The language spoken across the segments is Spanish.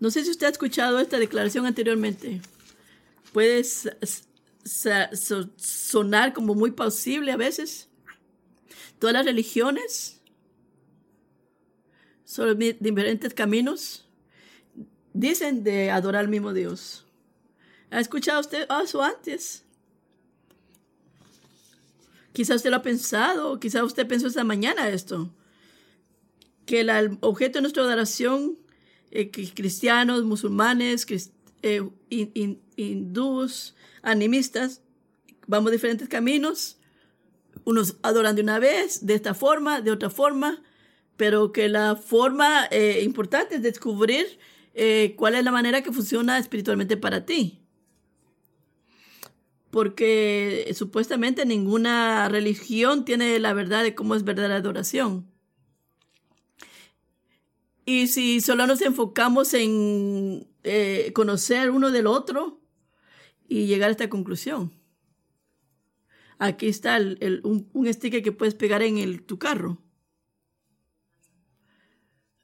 No sé si usted ha escuchado esta declaración anteriormente. Puede sonar como muy plausible a veces. Todas las religiones son diferentes caminos. Dicen de adorar al mismo Dios. ¿Ha escuchado usted eso antes? Quizá usted lo ha pensado, quizá usted pensó esta mañana esto, que el objeto de nuestra adoración, eh, cristianos, musulmanes, eh, hindús, animistas, vamos diferentes caminos, unos adoran de una vez, de esta forma, de otra forma, pero que la forma eh, importante es descubrir cuál es la manera que funciona espiritualmente para ti porque supuestamente ninguna religión tiene la verdad de cómo es verdadera adoración. Y si solo nos enfocamos en eh, conocer uno del otro y llegar a esta conclusión. Aquí está un, sticker que puedes pegar en el, tu carro.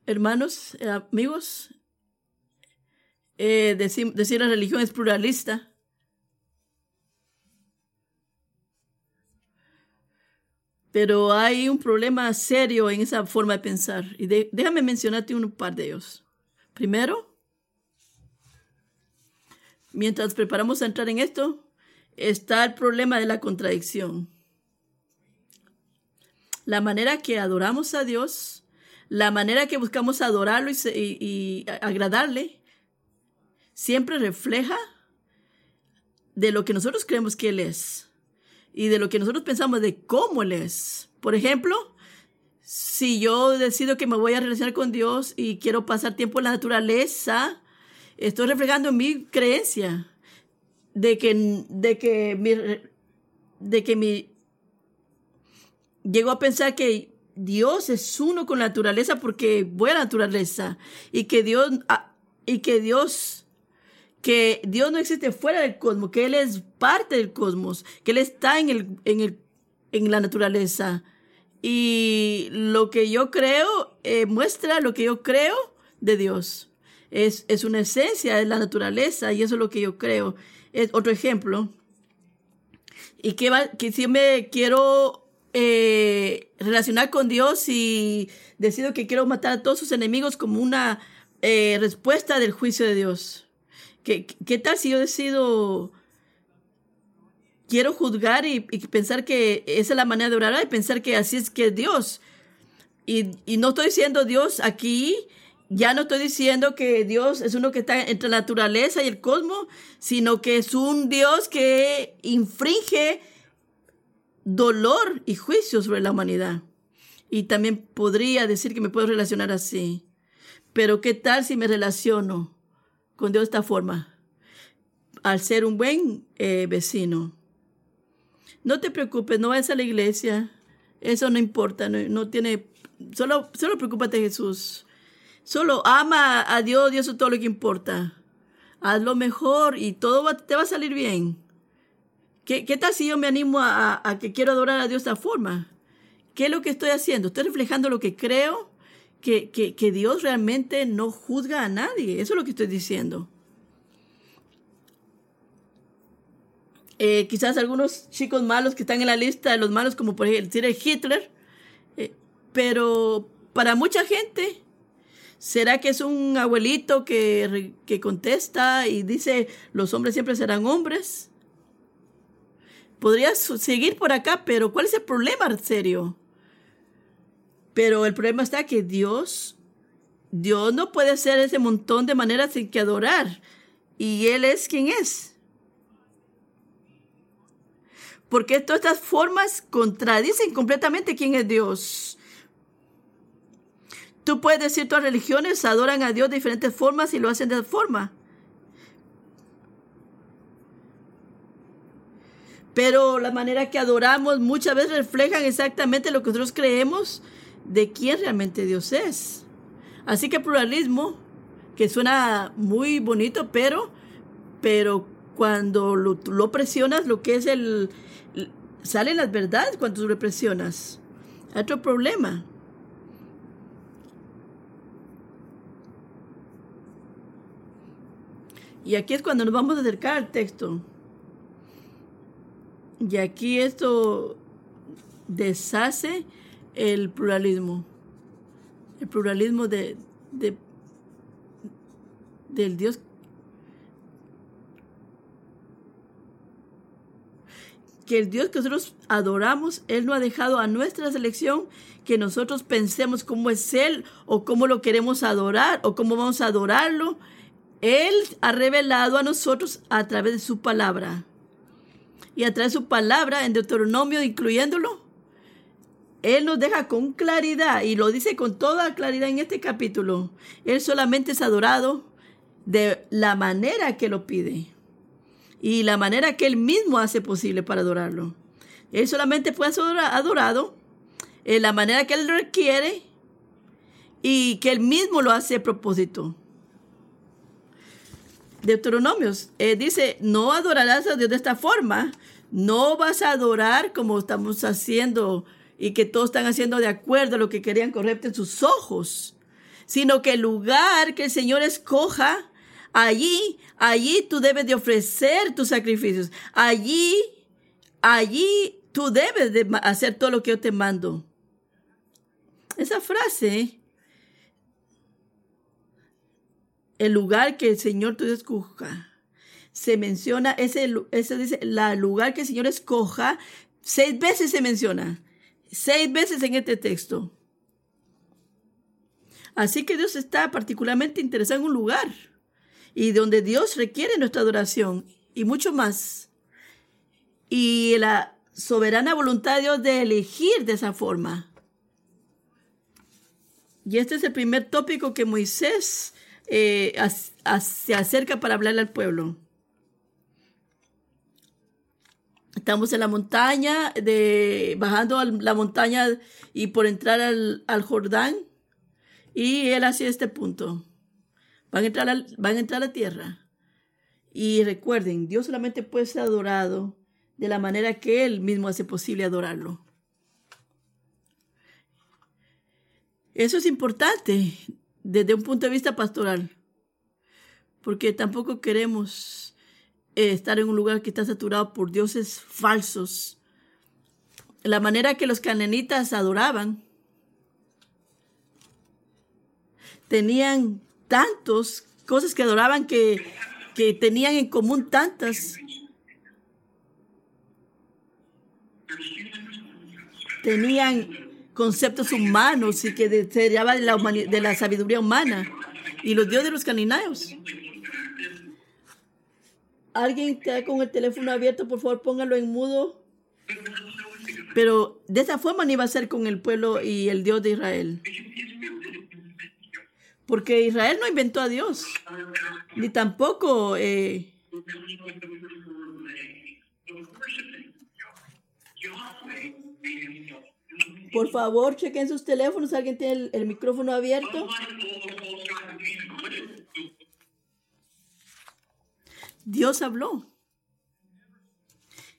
Hermanos, eh, amigos, eh, decir, decir la religión es pluralista Pero hay un problema serio en esa forma de pensar. Y déjame mencionarte un par de ellos. Primero, mientras preparamos a entrar en esto, está el problema de la contradicción. La manera que adoramos a Dios, la manera que buscamos adorarlo y, y agradarle, siempre refleja de lo que nosotros creemos que Él es y de lo que nosotros pensamos de cómo Él es. Por ejemplo, si yo decido que me voy a relacionar con Dios y quiero pasar tiempo en la naturaleza, estoy reflejando mi creencia de que, de que mi, de que mi, llego a pensar que Dios es uno con la naturaleza porque voy a la naturaleza y que Dios, ah, y que Dios que Dios no existe fuera del cosmos, que Él es parte del cosmos, que Él está en, el, en, el, en la naturaleza. Y lo que yo creo eh, muestra lo que yo creo de Dios. Es, es una esencia de la naturaleza y eso es lo que yo creo. Es otro ejemplo. Y que, va, que si me quiero eh, relacionar con Dios y decido que quiero matar a todos sus enemigos como una eh, respuesta del juicio de Dios. ¿Qué, qué tal si yo decido, quiero juzgar y, pensar que esa es la manera de orar y pensar que así es que es Dios? Y, no estoy diciendo Dios aquí, ya no estoy diciendo que Dios es uno que está entre la naturaleza y el cosmos, sino que es un Dios que infringe dolor y juicio sobre la humanidad. Y también podría decir que me puedo relacionar así. Pero ¿qué tal si me relaciono con Dios de esta forma, al ser un buen eh, vecino. No te preocupes, no vayas a la iglesia, eso no importa, no, tiene, solo, solo preocúpate Jesús. Solo ama a Dios, Dios es todo lo que importa. Haz lo mejor y todo te va a salir bien. ¿Qué, ¿Qué, tal si yo me animo a, a, que quiero adorar a Dios de esta forma? ¿Qué es lo que estoy haciendo? ¿Estoy reflejando lo que creo? que, Dios realmente no juzga a nadie. Eso es lo que estoy diciendo. Eh, quizás algunos chicos malos que están en la lista de los malos, como por ejemplo Hitler, eh, pero para mucha gente, ¿será que es un abuelito que, que contesta y dice los hombres siempre serán hombres? Podrías seguir por acá, pero ¿cuál es el problema serio? Pero el problema está que Dios, Dios no puede hacer ese montón de maneras en que adorar. Y Él es quien es. Porque todas estas formas contradicen completamente quién es Dios. Tú puedes decir todas religiones adoran a Dios de diferentes formas y lo hacen de esa forma. Pero la manera que adoramos muchas veces reflejan exactamente lo que nosotros creemos de quién realmente Dios es. Así que pluralismo, que suena muy bonito, pero, pero cuando lo, lo presionas, lo que es el, salen las verdades cuando tú lo presionas. Otro problema. Y aquí es cuando nos vamos a acercar al texto. Y aquí esto deshace el pluralismo. El pluralismo de, de del Dios que el Dios que nosotros adoramos, Él no ha dejado a nuestra selección que nosotros pensemos cómo es Él o cómo lo queremos adorar o cómo vamos a adorarlo. Él ha revelado a nosotros a través de su palabra. Y a través de su palabra en Deuteronomio, incluyéndolo, Él nos deja con claridad y lo dice con toda claridad en este capítulo. Él solamente es adorado de la manera que lo pide y la manera que Él mismo hace posible para adorarlo. Él solamente puede ser adorado en la manera que Él requiere y que Él mismo lo hace a propósito. Deuteronomios eh, dice, no adorarás a Dios de esta forma, no vas a adorar como estamos haciendo y que todos están haciendo de acuerdo a lo que querían correcto en sus ojos, sino que el lugar que el Señor escoja, allí, allí tú debes de ofrecer tus sacrificios, allí, allí tú debes de hacer todo lo que yo te mando. Esa frase el lugar que el Señor tú escoja. Se menciona, ese, ese dice, la lugar que el Señor escoja, seis veces se menciona. Seis veces en este texto. Así que Dios está particularmente interesado en un lugar y donde Dios requiere nuestra adoración y mucho más. Y la soberana voluntad de Dios de elegir de esa forma. Y este es el primer tópico que Moisés eh, se acerca para hablarle al pueblo. Estamos en la montaña, de, bajando la montaña y por entrar al, Jordán. Y él hacia este punto. Van a, entrar van a entrar a la tierra. Y recuerden, Dios solamente puede ser adorado de la manera que Él mismo hace posible adorarlo. Eso es importante desde un punto de vista pastoral, porque tampoco queremos eh, estar en un lugar que está saturado por dioses falsos. La manera que los cananitas adoraban, tenían tantos cosas que adoraban que, que tenían en común tantas. Tenían conceptos humanos y que se de la, de la sabiduría humana y los dioses de los canineos. Alguien está con el teléfono abierto, por favor póngalo en mudo. Pero de esa forma no iba a ser con el pueblo y el Dios de Israel. Porque Israel no inventó a Dios, ni tampoco eh, Por favor, chequen sus teléfonos. ¿Alguien tiene el, micrófono abierto? Dios habló.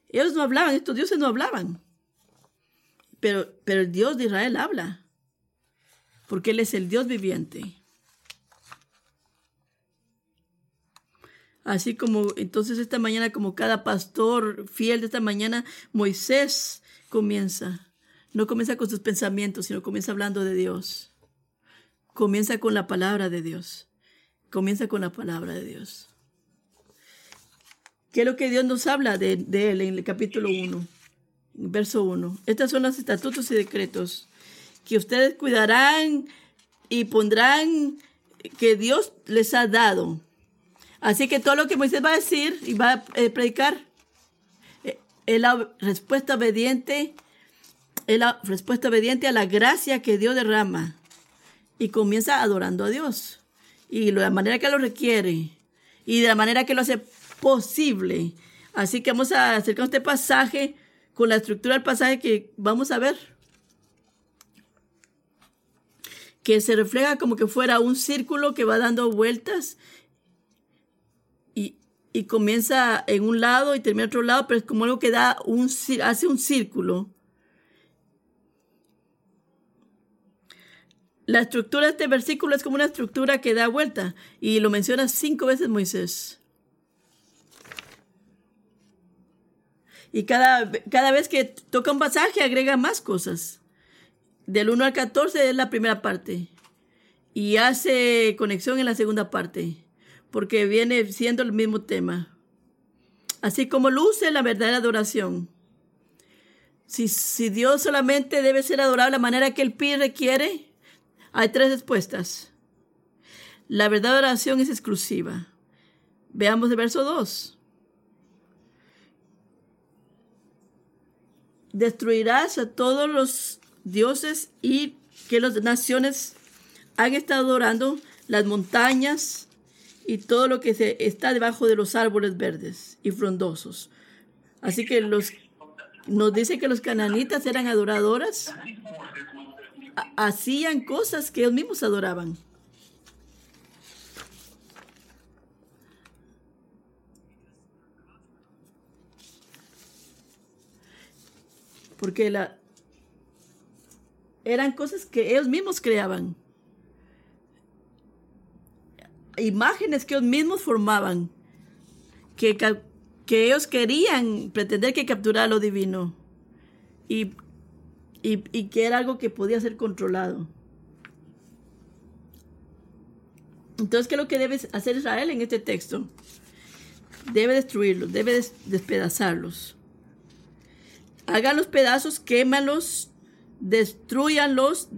Ellos no hablaban, estos dioses no hablaban. Pero, pero el Dios de Israel habla. Porque Él es el Dios viviente. Así como entonces esta mañana, como cada pastor fiel de esta mañana, Moisés comienza no comienza con sus pensamientos, sino comienza hablando de Dios. Comienza con la palabra de Dios. Comienza con la palabra de Dios. ¿Qué es lo que Dios nos habla de, Él en el capítulo 1, verso 1? Estos son los estatutos y decretos que ustedes cuidarán y pondrán que Dios les ha dado. Así que todo lo que Moisés va a decir y va a eh, predicar eh, es la respuesta obediente es la respuesta obediente a la gracia que Dios derrama y comienza adorando a Dios y de la manera que lo requiere y de la manera que lo hace posible. Así que vamos a acercar este pasaje con la estructura del pasaje que vamos a ver. Que se refleja como que fuera un círculo que va dando vueltas y comienza en un lado y termina en otro lado, pero es como algo que da un, hace un círculo. La estructura de este versículo es como una estructura que da vuelta y lo menciona cinco veces Moisés. Y cada, cada vez que toca un pasaje agrega más cosas. Del 1 al 14 es la primera parte y hace conexión en la segunda parte. Porque viene siendo el mismo tema. Así como luce la verdadera adoración. Si, si Dios solamente debe ser adorado de la manera que el pie requiere, hay tres respuestas. La verdadera adoración es exclusiva. Veamos el verso 2. Destruirás a todos los dioses y que las naciones han estado adorando, las montañas y todo lo que se está debajo de los árboles verdes y frondosos. Así que los nos dice que los cananitas eran adoradoras, hacían cosas que ellos mismos adoraban. Porque la, eran cosas que ellos mismos creaban. Imágenes que ellos mismos formaban. Que, que ellos querían pretender que capturara lo divino. Y, y, que era algo que podía ser controlado. Entonces, ¿qué es lo que debe hacer Israel en este texto? Debe destruirlos, debe despedazarlos. Hagan los pedazos, quémalos, destruyanlos,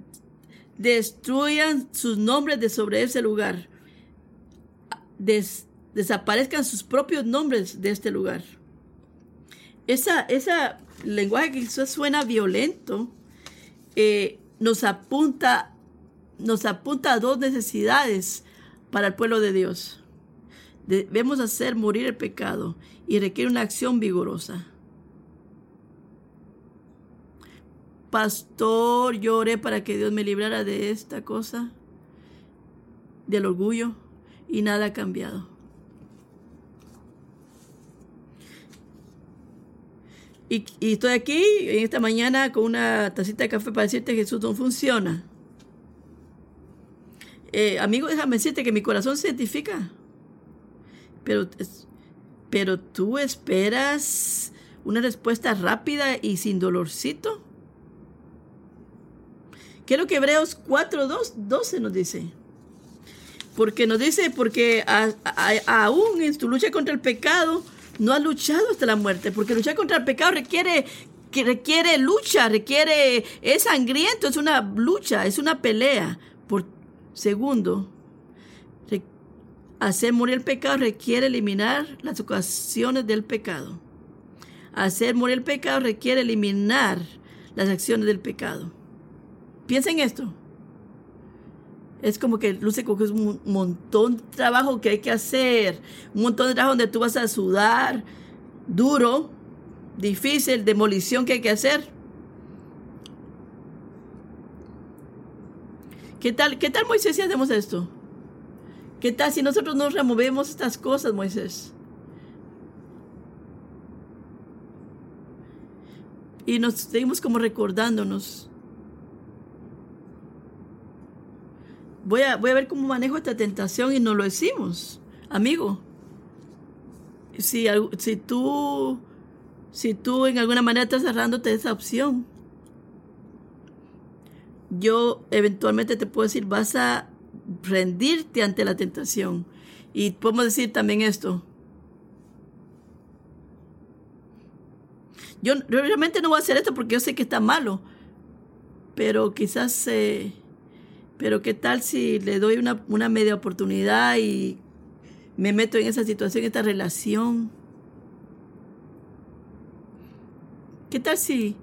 destruyan sus nombres de sobre ese lugar. Desaparezcan sus propios nombres de este lugar. Esa, esa lenguaje que suena violento eh, nos apunta nos apunta a dos necesidades para el pueblo de Dios. Debemos hacer morir el pecado y requiere una acción vigorosa. Pastor, lloré para que Dios me librara de esta cosa, del orgullo, y nada ha cambiado. Y, estoy aquí en esta mañana con una tacita de café para decirte que Jesús no funciona. Eh, amigo, déjame decirte que mi corazón se identifica. Pero, pero tú esperas una respuesta rápida y sin dolorcito. ¿Qué es lo que Hebreos 4, 12 nos dice? Porque nos dice, porque aún en tu lucha contra el pecado, no has luchado hasta la muerte, porque luchar contra el pecado requiere, que requiere lucha, requiere, es sangriento, es una lucha, es una pelea. Por segundo, hacer morir el pecado requiere eliminar las ocasiones del pecado. Hacer morir el pecado requiere eliminar las acciones del pecado. Piensa en esto. Es como que luce como que es un montón de trabajo que hay que hacer, un montón de trabajo donde tú vas a sudar, duro, difícil, demolición que hay que hacer. ¿Qué tal, qué tal Moisés si hacemos esto? ¿Qué tal si nosotros no removemos estas cosas, Moisés? Y nos seguimos como recordándonos voy a, voy a ver cómo manejo esta tentación y no lo decimos, amigo. Si, si tú si tú en alguna manera estás cerrándote esa opción, yo eventualmente te puedo decir, vas a rendirte ante la tentación. Y podemos decir también esto. Yo, realmente no voy a hacer esto porque yo sé que está malo, pero quizás... Eh, pero qué tal si le doy una, una media oportunidad y me meto en esa situación, en esta relación. ¿Qué tal si,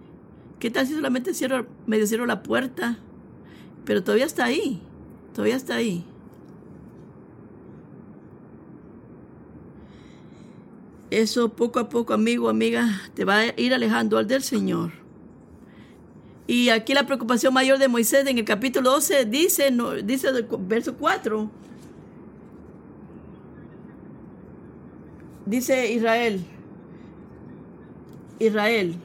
qué tal si solamente cierro, medio cierro la puerta? Pero todavía está ahí, todavía está ahí. Eso poco a poco, amigo, amiga, te va a ir alejando al del Señor. Y aquí la preocupación mayor de Moisés en el capítulo 12 dice, dice verso 4, dice Israel, Israel,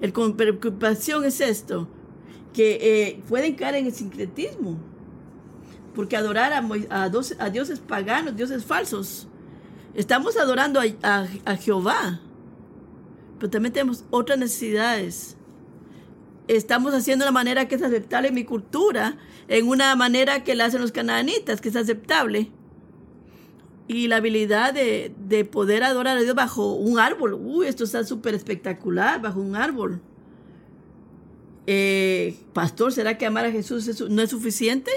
el preocupación es esto, que eh, pueden caer en el sincretismo, porque adorar a, a, a, dioses paganos, dioses falsos, estamos adorando a, a Jehová, pero también tenemos otras necesidades. Estamos haciendo una manera que es aceptable en mi cultura, en una manera que la hacen los cananitas, que es aceptable. Y la habilidad de, de poder adorar a Dios bajo un árbol. Uy, esto está súper espectacular, bajo un árbol. Eh, pastor, ¿será que amar a Jesús no es suficiente?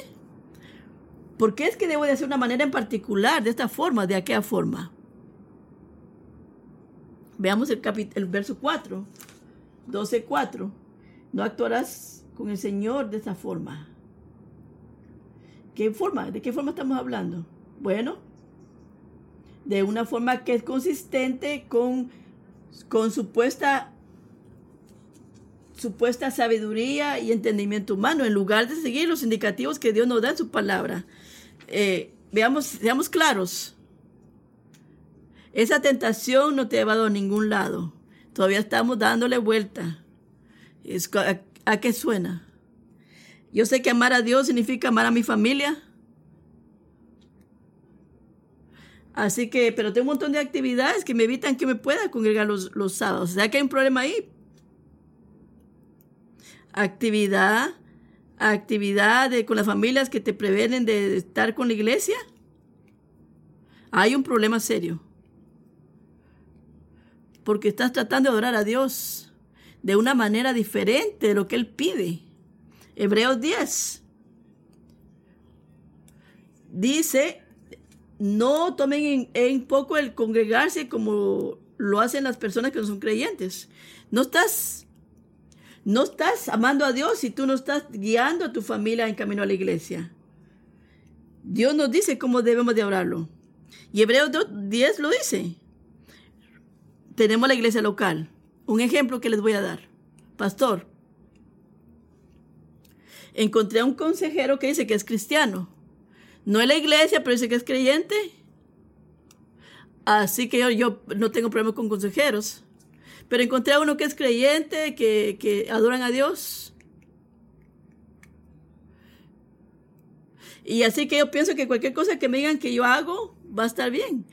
¿Por qué es que debo de hacer una manera en particular, de esta forma, de aquella forma? Veamos el, el verso 4, 12, 4. No actuarás con el Señor de esta forma. ¿Qué forma? ¿De qué forma estamos hablando? Bueno, de una forma que es consistente con, con supuesta supuesta sabiduría y entendimiento humano, en lugar de seguir los indicativos que Dios nos da en su palabra. Eh, veamos, seamos claros. Esa tentación no te ha llevado a ningún lado. Todavía estamos dándole vuelta. ¿A, ¿A qué suena? Yo sé que amar a Dios significa amar a mi familia. Así que, pero tengo un montón de actividades que me evitan que me pueda congregar los, los sábados. O sea que hay un problema ahí actividad, actividad con las familias que te previenen de estar con la iglesia, hay un problema serio. Porque estás tratando de adorar a Dios de una manera diferente de lo que Él pide. Hebreos 10 dice, no tomen en, poco el congregarse como lo hacen las personas que no son creyentes. No estás no estás amando a Dios si tú no estás guiando a tu familia en camino a la iglesia. Dios nos dice cómo debemos de orarlo. Y Hebreos 10 lo dice. Tenemos la iglesia local. Un ejemplo que les voy a dar. Pastor, encontré a un consejero que dice que es cristiano. No es la iglesia, pero dice que es creyente. Así que yo, no tengo problema con consejeros. Pero encontré a uno que es creyente, que, que adoran a Dios. Y así que yo pienso que cualquier cosa que me digan que yo hago va a estar bien.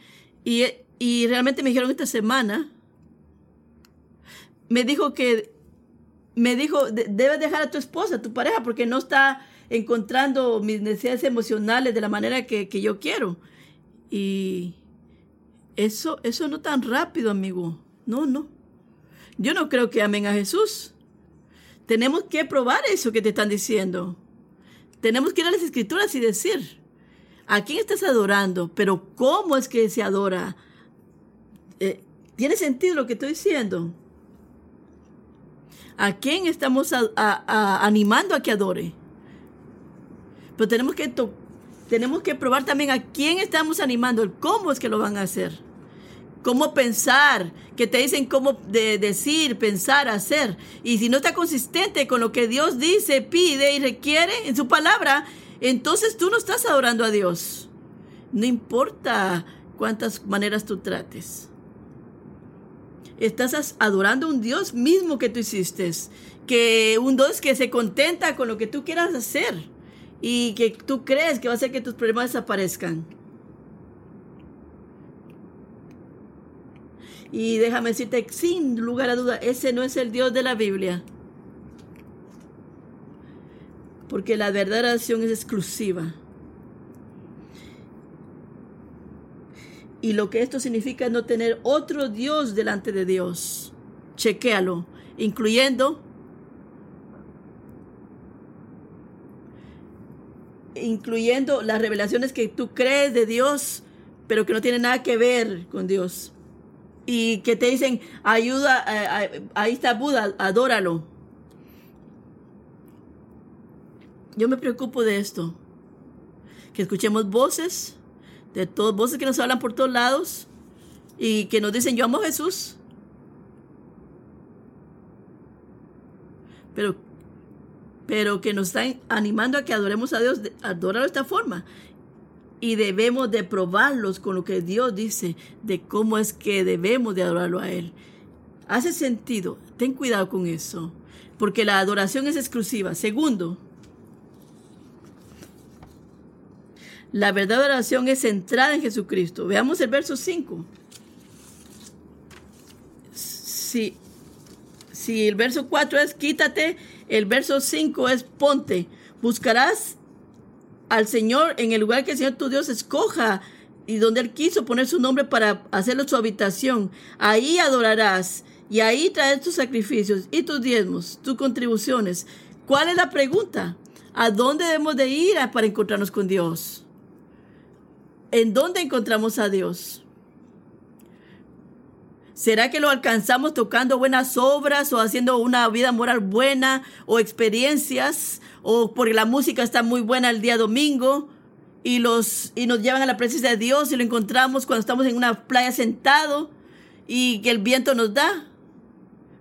Y, y realmente me dijeron esta semana, me dijo que, me dijo, debes dejar a tu esposa, a tu pareja, porque no está encontrando mis necesidades emocionales de la manera que, yo quiero. Y eso, eso no tan rápido, amigo. No, no. Yo no creo que amen a Jesús. Tenemos que probar eso que te están diciendo. Tenemos que ir a las escrituras y decir, ¿a quién estás adorando? Pero ¿cómo es que se adora? Eh, ¿Tiene sentido lo que estoy diciendo? ¿A quién estamos animando a que adore? Pero tenemos que, tenemos que probar también a quién estamos animando, cómo es que lo van a hacer cómo pensar, que te dicen cómo de decir, pensar, hacer. Y si no está consistente con lo que Dios dice, pide y requiere en su palabra, entonces tú no estás adorando a Dios. No importa cuántas maneras tú trates. Estás adorando a un Dios mismo que tú hiciste, que un Dios que se contenta con lo que tú quieras hacer y que tú crees que va a hacer que tus problemas desaparezcan. Y déjame decirte, sin lugar a duda, ese no es el Dios de la Biblia. Porque la verdadera acción es exclusiva. Y lo que esto significa es no tener otro Dios delante de Dios. Chequéalo, incluyendo incluyendo las revelaciones que tú crees de Dios, pero que no tienen nada que ver con Dios y que te dicen, ayuda, eh, ahí está Buda, adóralo. Yo me preocupo de esto, que escuchemos voces, de todas voces que nos hablan por todos lados y que nos dicen, yo amo a Jesús. Pero, pero que nos están animando a que adoremos a Dios, adóralo de esta forma y debemos de probarlos con lo que Dios dice de cómo es que debemos de adorarlo a Él. Hace sentido, ten cuidado con eso, porque la adoración es exclusiva. Segundo, la verdadera adoración es centrada en Jesucristo. Veamos el verso 5. Si, Si el verso 4 es quítate, el verso 5 es ponte. Buscarás al Señor en el lugar que el Señor tu Dios escoja y donde Él quiso poner su nombre para hacerlo su habitación. Ahí adorarás y ahí traes tus sacrificios y tus diezmos, tus contribuciones. ¿Cuál es la pregunta? ¿A dónde debemos de ir para encontrarnos con Dios? ¿En dónde encontramos a Dios? ¿Será que lo alcanzamos tocando buenas obras o haciendo una vida moral buena o experiencias o porque la música está muy buena el día domingo y, los, y nos llevan a la presencia de Dios y lo encontramos cuando estamos en una playa sentado y que el viento nos da?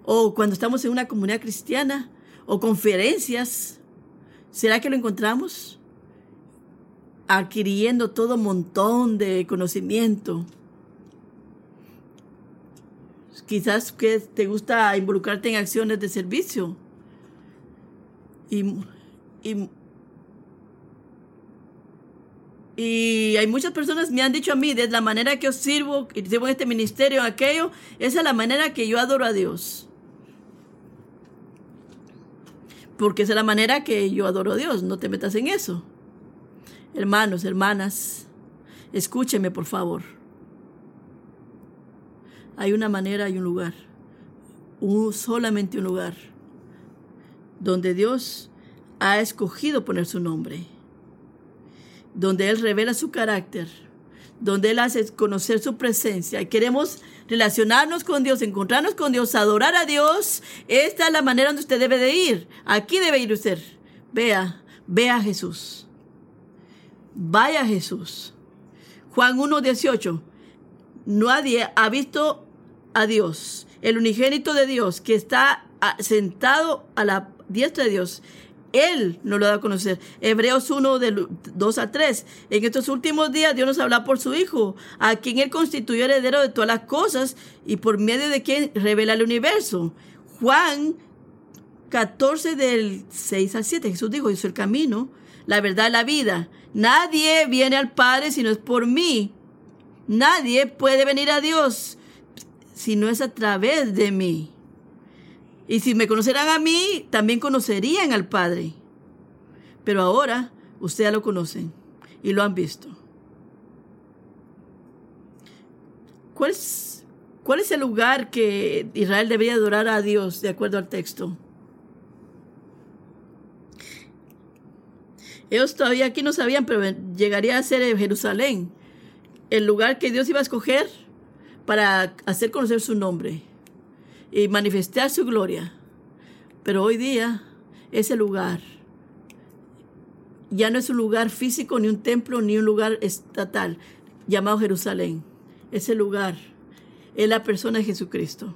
¿O cuando estamos en una comunidad cristiana o conferencias? ¿Será que lo encontramos? Adquiriendo todo un montón de conocimiento quizás que te gusta involucrarte en acciones de servicio. Y, y, y, hay muchas personas me han dicho a mí, de la manera que yo sirvo, y sirvo en este ministerio, aquello, esa es la manera que yo adoro a Dios. Porque esa es la manera que yo adoro a Dios, no te metas en eso. Hermanos, hermanas, escúcheme por favor. Hay una manera y un lugar, solamente un lugar, donde Dios ha escogido poner su nombre, donde Él revela su carácter, donde Él hace conocer su presencia. Y queremos relacionarnos con Dios, encontrarnos con Dios, adorar a Dios. Esta es la manera donde usted debe de ir. Aquí debe ir usted. Vea, vea a Jesús. Vaya Jesús. Juan 1.18. Nadie ha visto a Dios, el unigénito de Dios, que está sentado a la diestra de Dios. Él nos lo da a conocer. Hebreos 1, del 2 a 3. En estos últimos días Dios nos habla por su Hijo, a quien Él constituyó heredero de todas las cosas y por medio de quien revela el universo. Juan 14 del 6 al 7. Jesús dijo, yo soy el camino, la verdad, la vida. Nadie viene al Padre si no es por mí. Nadie puede venir a Dios si no es a través de mí. Y si me conocerán a mí, también conocerían al Padre. Pero ahora ustedes lo conocen y lo han visto. ¿Cuál es, ¿Cuál es el lugar que Israel debería adorar a Dios de acuerdo al texto? Ellos todavía aquí no sabían, pero llegaría a ser Jerusalén, el lugar que Dios iba a escoger para hacer conocer su nombre y manifestar su gloria. Pero hoy día ese lugar ya no es un lugar físico, ni un templo, ni un lugar estatal llamado Jerusalén. Ese lugar es la persona de Jesucristo.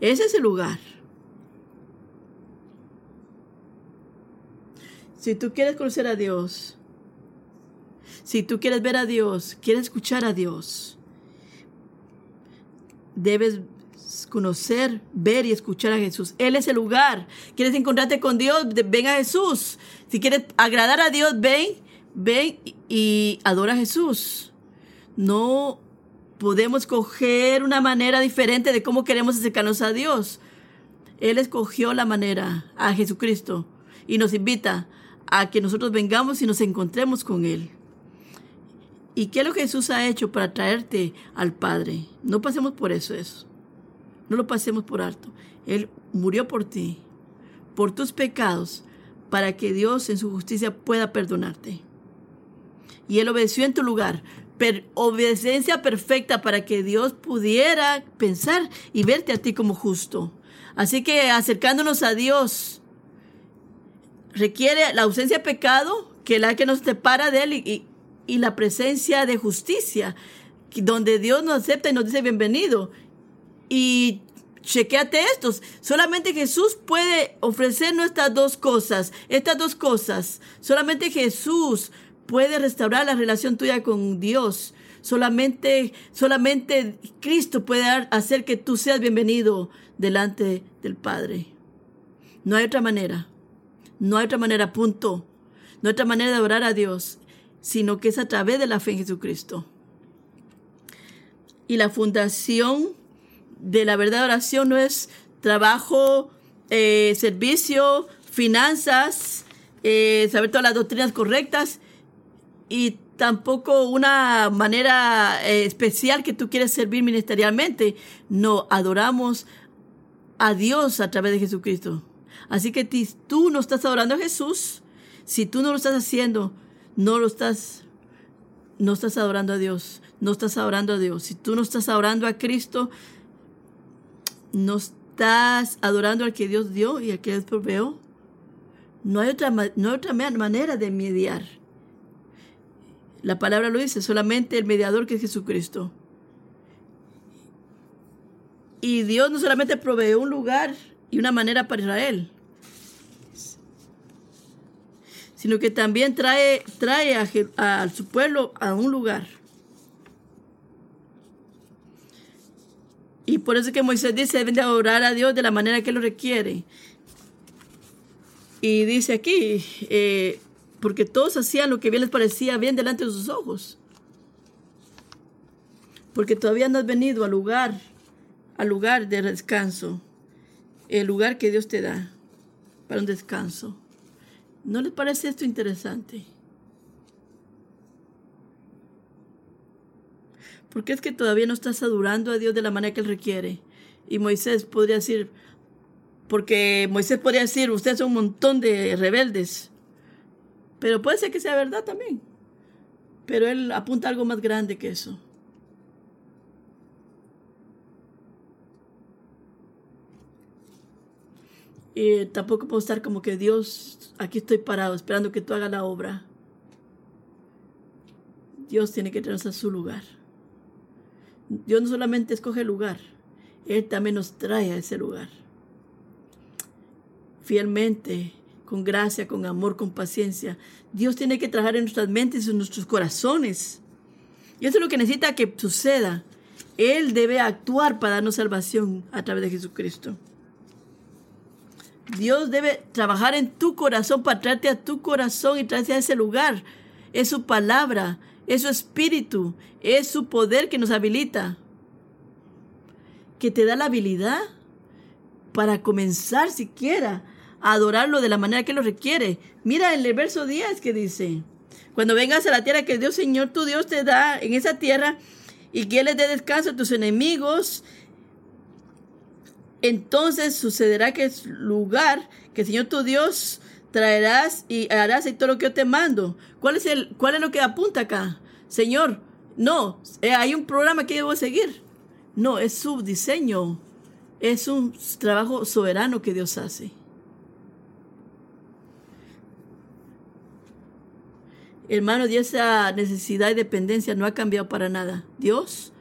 Ese es el lugar. Si tú quieres conocer a Dios, si tú quieres ver a Dios, quieres escuchar a Dios, debes conocer, ver y escuchar a Jesús. Él es el lugar. ¿Quieres encontrarte con Dios? Ven a Jesús. Si quieres agradar a Dios, ven, ven y adora a Jesús. No podemos coger una manera diferente de cómo queremos acercarnos a Dios. Él escogió la manera a Jesucristo y nos invita a que nosotros vengamos y nos encontremos con Él. ¿Y qué es lo que Jesús ha hecho para traerte al Padre? No pasemos por eso, eso. No lo pasemos por alto. Él murió por ti, por tus pecados, para que Dios en su justicia pueda perdonarte. Y Él obedeció en tu lugar. obediencia perfecta para que Dios pudiera pensar y verte a ti como justo. Así que acercándonos a Dios requiere la ausencia de pecado, que es la que nos separa de Él y, y la presencia de justicia, donde Dios nos acepta y nos dice bienvenido. Y chequeate estos. Solamente Jesús puede ofrecernos estas dos cosas. Estas dos cosas. Solamente Jesús puede restaurar la relación tuya con Dios. Solamente, solamente Cristo puede hacer que tú seas bienvenido delante del Padre. No hay otra manera. No hay otra manera, punto. No hay otra manera de orar a Dios sino que es a través de la fe en Jesucristo. Y la fundación de la verdadera oración no es trabajo, eh, servicio, finanzas, eh, saber todas las doctrinas correctas y tampoco una manera eh, especial que tú quieres servir ministerialmente. No, adoramos a Dios a través de Jesucristo. Así que si tú no estás adorando a Jesús, si tú no lo estás haciendo, no lo estás, no estás adorando a Dios, no estás adorando a Dios. Si tú no estás adorando a Cristo, no estás adorando al que Dios dio y al que Dios proveó. No hay otra, no hay otra manera de mediar. La palabra lo dice, solamente el mediador que es Jesucristo. Y Dios no solamente provee un lugar y una manera para Israel, sino que también trae, trae a, su pueblo a un lugar. Y por eso que Moisés dice, deben de adorar a Dios de la manera que lo requiere. Y dice aquí, eh, porque todos hacían lo que bien les parecía bien delante de sus ojos. Porque todavía no has venido al lugar, al lugar de descanso, el lugar que Dios te da para un descanso. ¿No les parece esto interesante? Porque es que todavía no estás adorando a Dios de la manera que Él requiere. Y Moisés podría decir, porque Moisés podría decir, ustedes son un montón de rebeldes. Pero puede ser que sea verdad también. Pero él apunta algo más grande que eso. Y tampoco puedo estar como que Dios, aquí estoy parado esperando que tú hagas la obra. Dios tiene que tenernos a su lugar. Dios no solamente escoge el lugar, Él también nos trae a ese lugar. Fielmente con gracia, con amor, con paciencia. Dios tiene que trabajar en nuestras mentes en nuestros corazones. Y eso es lo que necesita que suceda. Él debe actuar para darnos salvación a través de Jesucristo. Dios debe trabajar en tu corazón para traerte a tu corazón y traerte a ese lugar. Es su palabra, es su espíritu, es su poder que nos habilita. Que te da la habilidad para comenzar siquiera adorarlo de la manera que lo requiere. Mira el verso 10 que dice, cuando vengas a la tierra que Dios Señor tu Dios te da en esa tierra y que Él les dé descanso a tus enemigos, entonces sucederá que es lugar que el Señor tu Dios traerás y harás y todo lo que yo te mando. ¿Cuál es, el, cuál es lo que apunta acá? Señor, no, eh, hay un programa que debo seguir. No, es su diseño, es un trabajo soberano que Dios hace. Hermanos, y esa necesidad y dependencia no ha cambiado para nada. Dios,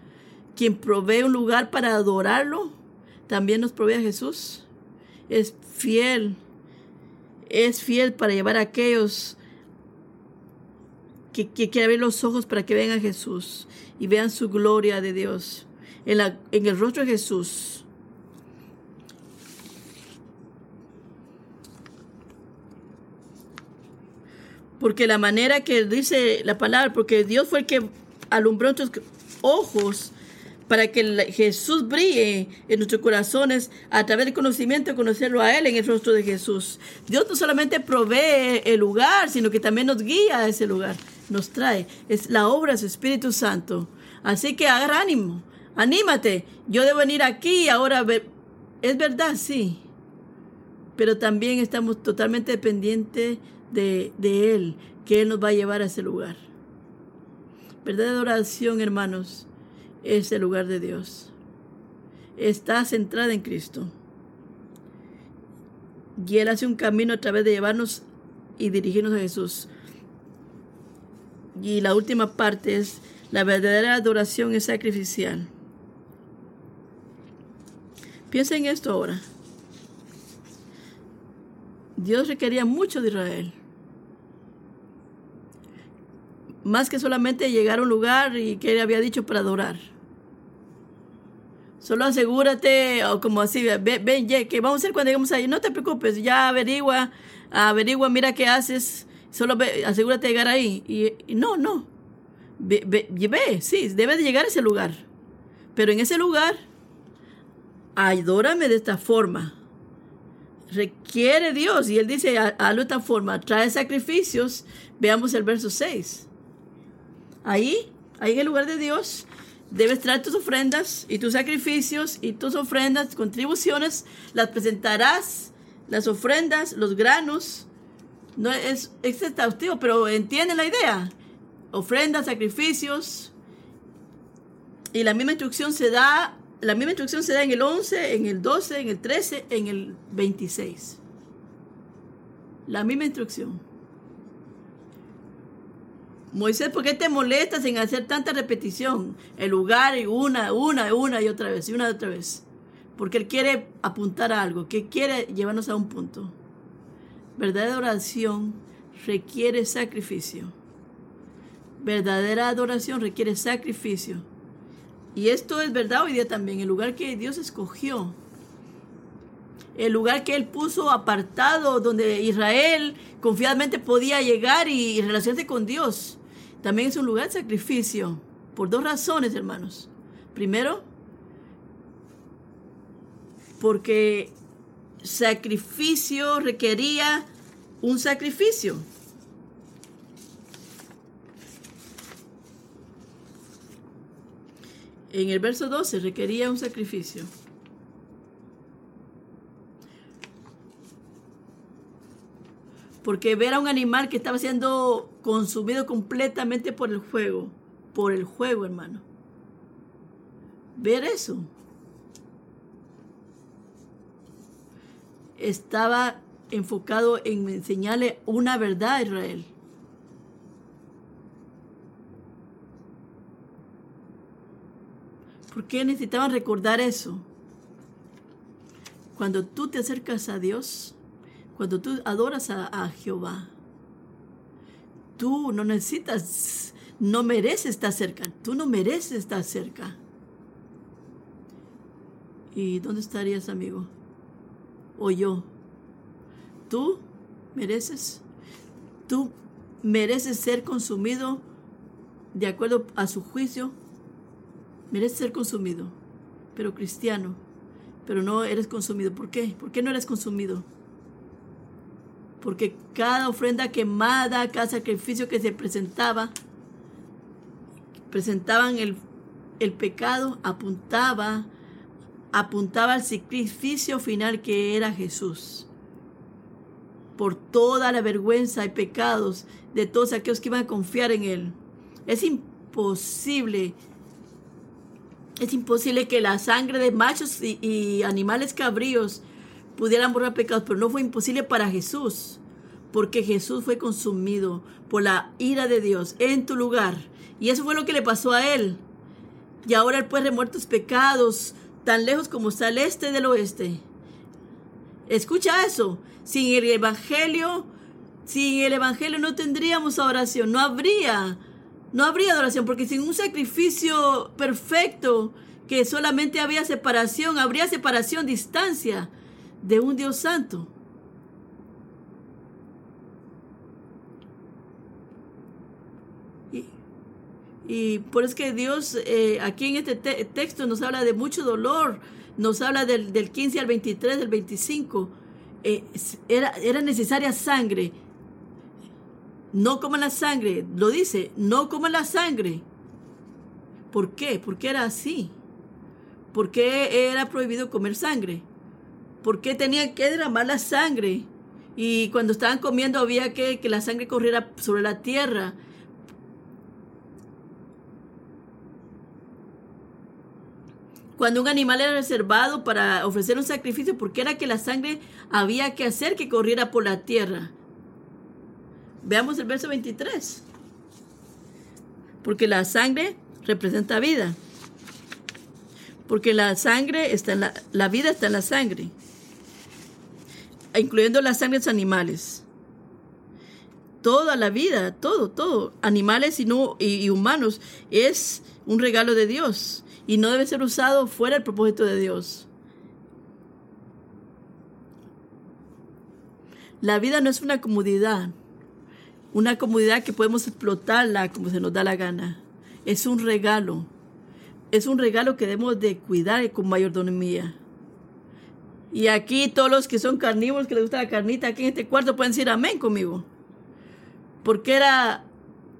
quien provee un lugar para adorarlo, también nos provee a Jesús. Es fiel. Es fiel para llevar a aquellos que, quieren abrir los ojos para que vean a Jesús y vean su gloria de Dios en, en el rostro de Jesús porque la manera que dice la palabra, porque Dios fue el que alumbró nuestros ojos para que Jesús brille en nuestros corazones a través del conocimiento de conocerlo a Él en el rostro de Jesús. Dios no solamente provee el lugar, sino que también nos guía a ese lugar, nos trae. Es la obra de su Espíritu Santo. Así que agarra ánimo, anímate. Yo debo venir aquí ahora. Es verdad, sí. Pero también estamos totalmente dependientes de, Él, que Él nos va a llevar a ese lugar. Verdadera oración, hermanos, es el lugar de Dios. Está centrada en Cristo. Y Él hace un camino a través de llevarnos y dirigirnos a Jesús. Y la última parte es, la verdadera adoración es sacrificial. Piensa en esto ahora. Dios requería mucho de Israel. más que solamente llegar a un lugar y que él había dicho para adorar. Solo asegúrate, o como así, ven, ven que vamos a hacer cuando lleguemos ahí. No te preocupes, ya averigua, averigua, mira qué haces. Solo asegúrate de llegar ahí. Y, no, no. Ve, ve, ve, sí, debe de llegar a ese lugar. Pero en ese lugar adórame de esta forma. Requiere Dios, y él dice, hazlo de esta forma, trae sacrificios. Veamos el verso 6. Ahí, ahí en el lugar de Dios, debes traer tus ofrendas y tus sacrificios y tus ofrendas, contribuciones, las presentarás, las ofrendas, los granos. No es, exhaustivo, pero entienden la idea. Ofrendas, sacrificios. Y la misma instrucción se da la misma instrucción se da en el 11, en el 12, en el 13, en el 26. La misma instrucción. Moisés, ¿por qué te molestas en hacer tanta repetición? El lugar y una, una, una y otra vez, y una y otra vez. Porque Él quiere apuntar a algo, que quiere llevarnos a un punto. Verdadera oración requiere sacrificio. Verdadera adoración requiere sacrificio. Y esto es verdad hoy día también, el lugar que Dios escogió, el lugar que Él puso apartado, donde Israel confiadamente podía llegar y, relacionarse con Dios, también es un lugar de sacrificio, por dos razones, hermanos. Primero, porque sacrificio requería un sacrificio. En el verso 12 requería un sacrificio. Porque ver a un animal que estaba siendo consumido completamente por el fuego, por el fuego, hermano. Ver eso. Estaba enfocado en enseñarle una verdad a Israel. ¿Por qué necesitaban recordar eso? Cuando tú te acercas a Dios, cuando tú adoras a, Jehová, tú no necesitas, no mereces estar cerca, tú no mereces estar cerca. ¿Y dónde estarías, amigo? ¿O yo? ¿Tú mereces? ¿Tú mereces ser consumido de acuerdo a su juicio merece ser consumido, pero cristiano, pero no eres consumido. ¿Por qué? ¿Por qué no eres consumido? Porque cada ofrenda quemada, cada sacrificio que se presentaba, presentaban el, el pecado, apuntaba, apuntaba al sacrificio final que era Jesús. Por toda la vergüenza y pecados de todos aquellos que iban a confiar en Él. Es imposible es imposible que la sangre de machos y, animales cabríos pudieran borrar pecados, pero no fue imposible para Jesús, porque Jesús fue consumido por la ira de Dios en tu lugar. Y eso fue lo que le pasó a él. Y ahora él puede remover tus pecados tan lejos como está el este del oeste. Escucha eso. Sin el Evangelio, sin el Evangelio no tendríamos oración, no habría no habría adoración, porque sin un sacrificio perfecto, que solamente había separación, habría separación, distancia de un Dios santo. Y, por eso que Dios eh, aquí en este texto nos habla de mucho dolor, nos habla del, 15 al 23, del 25. Eh, era, era necesaria sangre, no coman la sangre, lo dice, no coman la sangre. ¿Por qué? ¿Por qué era así? ¿Por qué era prohibido comer sangre? ¿Por qué tenían que derramar la sangre? Y cuando estaban comiendo había que que la sangre corriera sobre la tierra. Cuando un animal era reservado para ofrecer un sacrificio, ¿por qué era que la sangre había que hacer que corriera por la tierra? Veamos el verso 23. Porque la sangre representa vida. Porque la sangre está en la, la vida está en la sangre. Incluyendo las sangres animales. Toda la vida, todo, todo, animales y, no, y humanos, es un regalo de Dios y no debe ser usado fuera del propósito de Dios. La vida no es una comodidad, una comunidad que podemos explotarla como se nos da la gana. Es un regalo. Es un regalo que debemos de cuidar con mayordomía. Y aquí todos los que son carnívoros, que les gusta la carnita, aquí en este cuarto pueden decir amén conmigo. Porque era,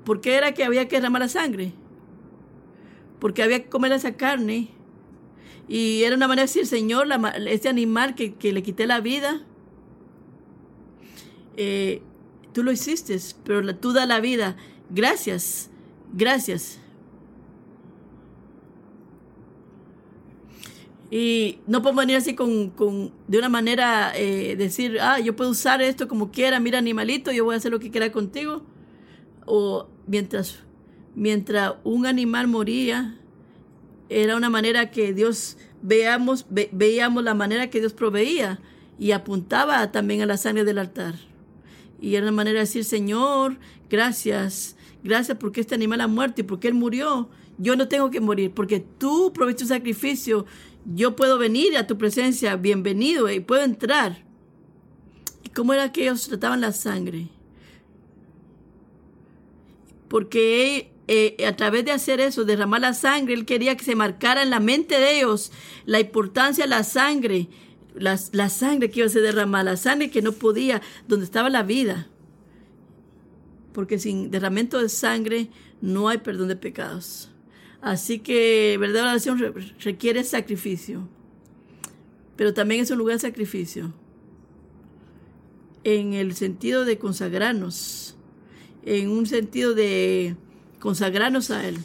porque era que había que derramar la sangre. Porque había que comer esa carne. Y era una manera de decir, Señor, la, este animal que, que, le quité la vida, eh, tú lo hiciste, pero tú da la vida. Gracias, gracias. Y no podemos venir así con, con de una manera, eh, decir, ah, yo puedo usar esto como quiera, mira animalito, yo voy a hacer lo que quiera contigo. O mientras, mientras un animal moría, era una manera que Dios veamos, veíamos la manera que Dios proveía y apuntaba también a la sangre del altar. Y era una manera de decir, Señor, gracias, gracias porque este animal ha muerto y porque él murió. Yo no tengo que morir porque tú proviste un sacrificio yo puedo venir a tu presencia, bienvenido, y puedo entrar. ¿Y cómo era que ellos trataban la sangre? Porque eh, a través de hacer eso, derramar la sangre, él quería que se marcara en la mente de ellos la importancia de la sangre, la, la sangre que iba a ser derramada, la sangre que no podía, donde estaba la vida. Porque sin derramamiento de sangre no hay perdón de pecados. Así que verdadera oración requiere sacrificio, pero también es un lugar de sacrificio en el sentido de consagrarnos, en un sentido de consagrarnos a Él.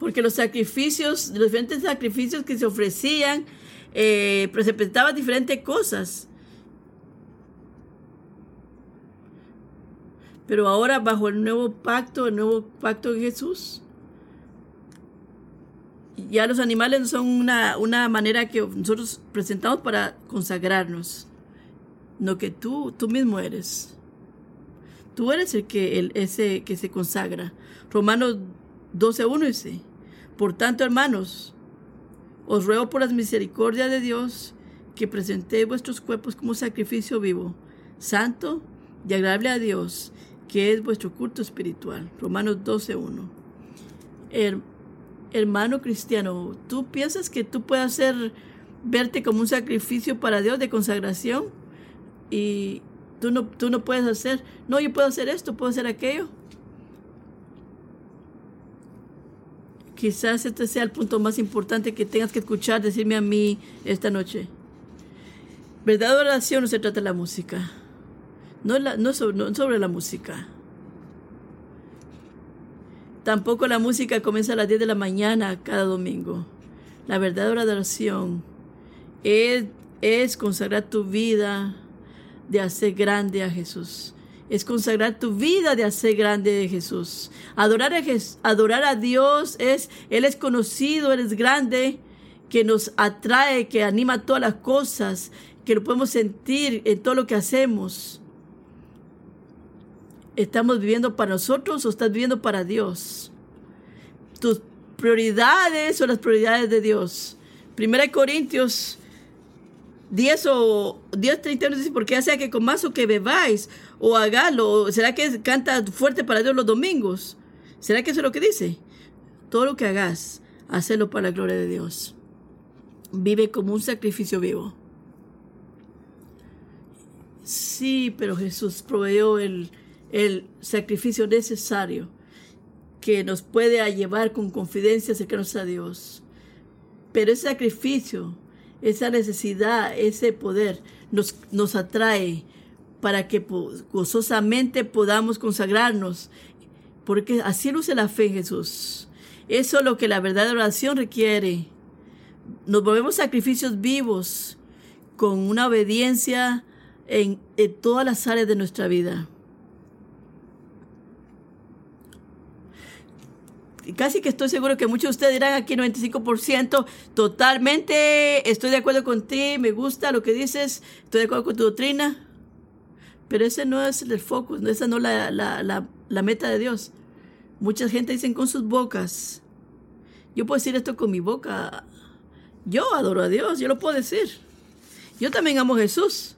Porque los sacrificios, los diferentes sacrificios que se ofrecían, eh, presentaban diferentes cosas. Pero ahora bajo el nuevo pacto, el nuevo pacto de Jesús, ya los animales son una, una manera que nosotros presentamos para consagrarnos. No que tú, tú mismo eres. Tú eres el que, el, ese que se consagra. Romanos 12.1 dice, por tanto, hermanos, os ruego por las misericordias de Dios que presentéis vuestros cuerpos como sacrificio vivo, santo y agradable a Dios, que es vuestro culto espiritual. Romanos 12.1. hermano cristiano, ¿tú piensas que tú puedes hacer, verte como un sacrificio para Dios de consagración? Y tú no, tú no puedes hacer, no, yo puedo hacer esto, puedo hacer aquello. Quizás este sea el punto más importante que tengas que escuchar, decirme a mí esta noche. Verdad oración no se trata de la música. No, la, no, sobre, la música. Tampoco la música comienza a las 10 de la mañana cada domingo. La verdadera adoración es, consagrar tu vida de hacer grande a Jesús. Es consagrar tu vida de hacer grande a Jesús. Adorar a, adorar a Dios es, Él es conocido, Él es grande, que nos atrae, que anima todas las cosas, que lo podemos sentir en todo lo que hacemos. ¿Estamos viviendo para nosotros o estás viviendo para Dios? Tus prioridades son las prioridades de Dios. Primera de Corintios 10 o 10, 31 dice, porque ya sea que comáis o que bebáis o hagálo, ¿será que canta fuerte para Dios los domingos? ¿Será que eso es lo que dice? Todo lo que hagas, hazlo para la gloria de Dios. Vive como un sacrificio vivo. Sí, pero Jesús proveyó el, el sacrificio necesario que nos puede llevar con confidencia a acercarnos a Dios. Pero ese sacrificio, esa necesidad, ese poder nos, nos atrae para que gozosamente podamos consagrarnos, porque así luce la fe en Jesús. Eso es lo que la verdadera oración requiere. Nos volvemos sacrificios vivos con una obediencia en, en todas las áreas de nuestra vida. Casi que estoy seguro que muchos de ustedes dirán aquí 95%, totalmente estoy de acuerdo con ti, me gusta lo que dices, estoy de acuerdo con tu doctrina. Pero ese no es el foco, esa no es la, la, la meta de Dios. Mucha gente dicen con sus bocas. Yo puedo decir esto con mi boca. Yo adoro a Dios, yo lo puedo decir. Yo también amo a Jesús.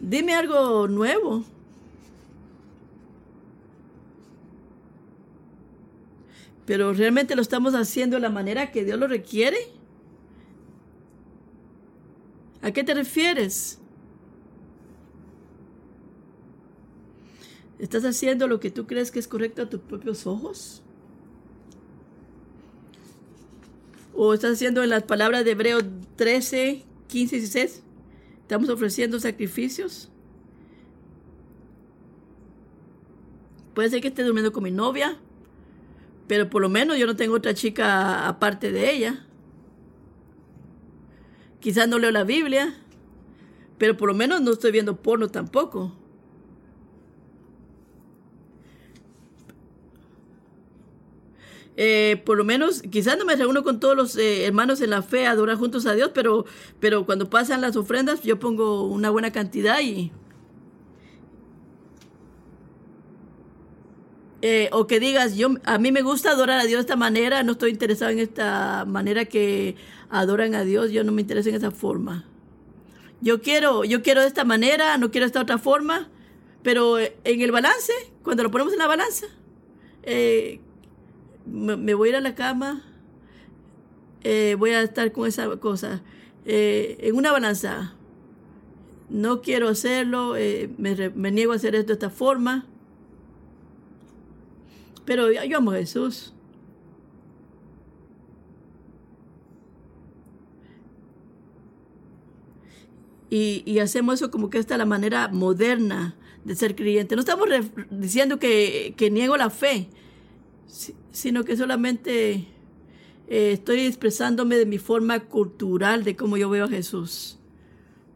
Dime algo nuevo. Pero realmente lo estamos haciendo de la manera que Dios lo requiere. ¿A qué te refieres? ¿Estás haciendo lo que tú crees que es correcto a tus propios ojos? ¿O estás haciendo en las palabras de Hebreos 13, 15 y 16? ¿Estamos ofreciendo sacrificios? Puede ser que esté durmiendo con mi novia, pero por lo menos yo no tengo otra chica aparte de ella. Quizás no leo la Biblia, pero por lo menos no estoy viendo porno tampoco. Eh, por lo menos, quizás no me reúno con todos los eh, hermanos en la fe a adorar juntos a Dios, pero, pero cuando pasan las ofrendas yo pongo una buena cantidad y... Eh, o que digas, yo a mí me gusta adorar a Dios de esta manera, no estoy interesado en esta manera que adoran a Dios, yo no me intereso en esa forma. Yo quiero, yo quiero de esta manera, no quiero de esta otra forma, pero en el balance, cuando lo ponemos en la balanza, eh, me, voy a ir a la cama, eh, voy a estar con esa cosa. Eh, en una balanza, no quiero hacerlo, eh, me, niego a hacer esto de esta forma. Pero yo, amo a Jesús. Y, hacemos eso como que esta es la manera moderna de ser creyente. No estamos diciendo que, niego la fe, sino que solamente eh, estoy expresándome de mi forma cultural de cómo yo veo a Jesús.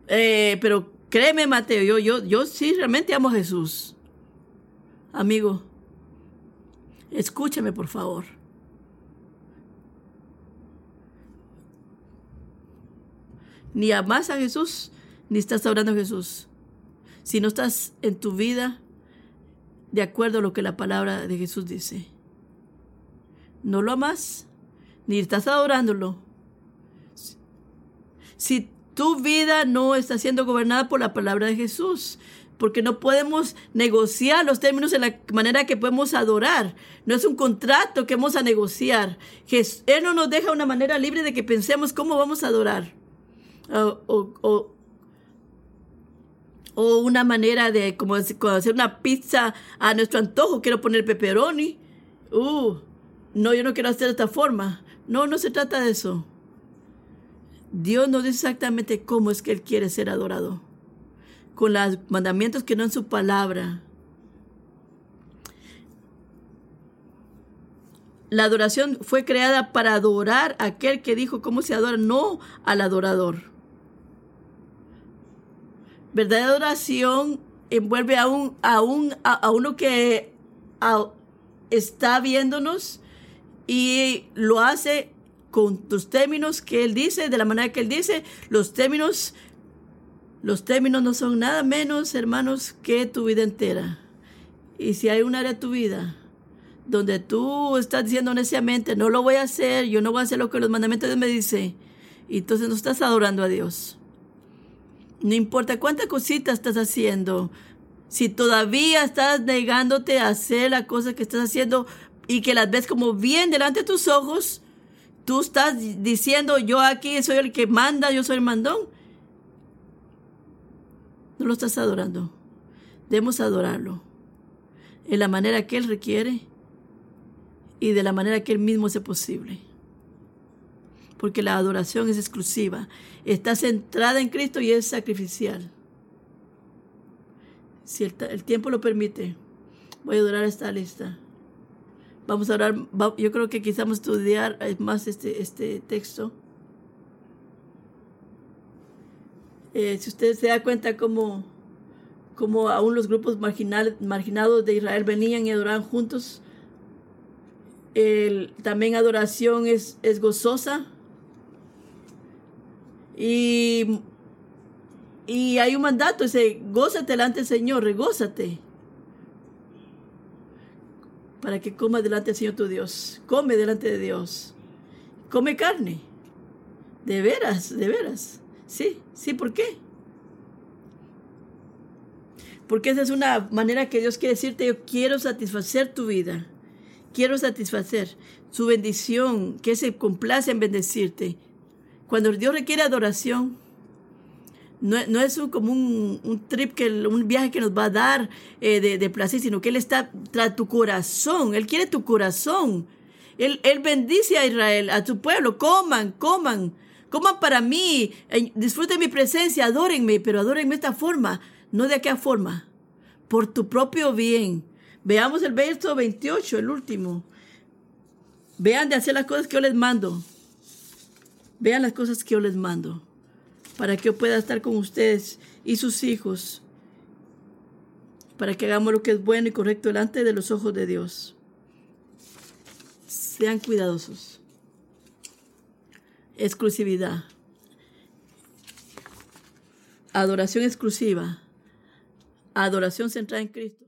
Eh, pero créeme, Mateo, yo, yo, yo sí realmente amo a Jesús. Amigo, escúchame por favor. Ni amas a Jesús, ni estás hablando a Jesús. Si no estás en tu vida de acuerdo a lo que la palabra de Jesús dice no lo amas, ni estás adorándolo. Si tu vida no está siendo gobernada por la palabra de Jesús, porque no podemos negociar los términos de la manera que podemos adorar. No es un contrato que vamos a negociar. Él no nos deja una manera libre de que pensemos cómo vamos a adorar. O, una manera de como hacer una pizza a nuestro antojo. Quiero poner pepperoni. Uh, no, yo no quiero hacer de esta forma. No, no se trata de eso. Dios nos dice exactamente cómo es que Él quiere ser adorado. Con los mandamientos que no en su palabra. La adoración fue creada para adorar a aquel que dijo cómo se adora, no al adorador. Verdadera adoración envuelve a, un, a, un, a, uno que está viéndonos y lo hace con los términos que él dice, de la manera que él dice, los términos, los términos no son nada menos, hermanos, que tu vida entera. Y si hay un área de tu vida donde tú estás diciendo neciamente, no lo voy a hacer, yo no voy a hacer lo que los mandamientos de Dios me dicen, y entonces no estás adorando a Dios. No importa cuántas cositas estás haciendo, si todavía estás negándote a hacer la cosa que estás haciendo, y que las ves como bien delante de tus ojos, tú estás diciendo, yo aquí soy el que manda, yo soy el mandón. No lo estás adorando. Debemos adorarlo en la manera que Él requiere y de la manera que Él mismo hace posible. Porque la adoración es exclusiva. Está centrada en Cristo y es sacrificial. Si el, tiempo lo permite, voy a adorar esta lista. Vamos a hablar, yo creo que quizás vamos a estudiar más este, este texto. Eh, si usted se da cuenta cómo, cómo aún los grupos marginados de Israel venían y adoraban juntos, también adoración es, es gozosa. Y, y hay un mandato, dice, gózate delante del Señor, regózate para que coma delante del Señor tu Dios. Come delante de Dios. Come carne. De veras, de veras. Sí, sí, ¿por qué? Porque esa es una manera que Dios quiere decirte, yo quiero satisfacer tu vida. quiero satisfacer su bendición, que se complace en bendecirte. Cuando Dios requiere adoración, no, no es un, como un, un, trip, un viaje que nos va a dar eh, de, placer, sino que Él está tras tu corazón. Él quiere tu corazón. Él, él bendice a Israel, a tu pueblo. Coman, coman. Coman para mí. Eh, disfruten mi presencia. Adórenme, pero adórenme de esta forma, no de aquella forma. Por tu propio bien. Veamos el verso 28, el último. Vean de hacer las cosas que yo les mando. Vean las cosas que yo les mando para que yo pueda estar con ustedes y sus hijos, para que hagamos lo que es bueno y correcto delante de los ojos de Dios. Sean cuidadosos. Exclusividad. Adoración exclusiva. Adoración centrada en Cristo.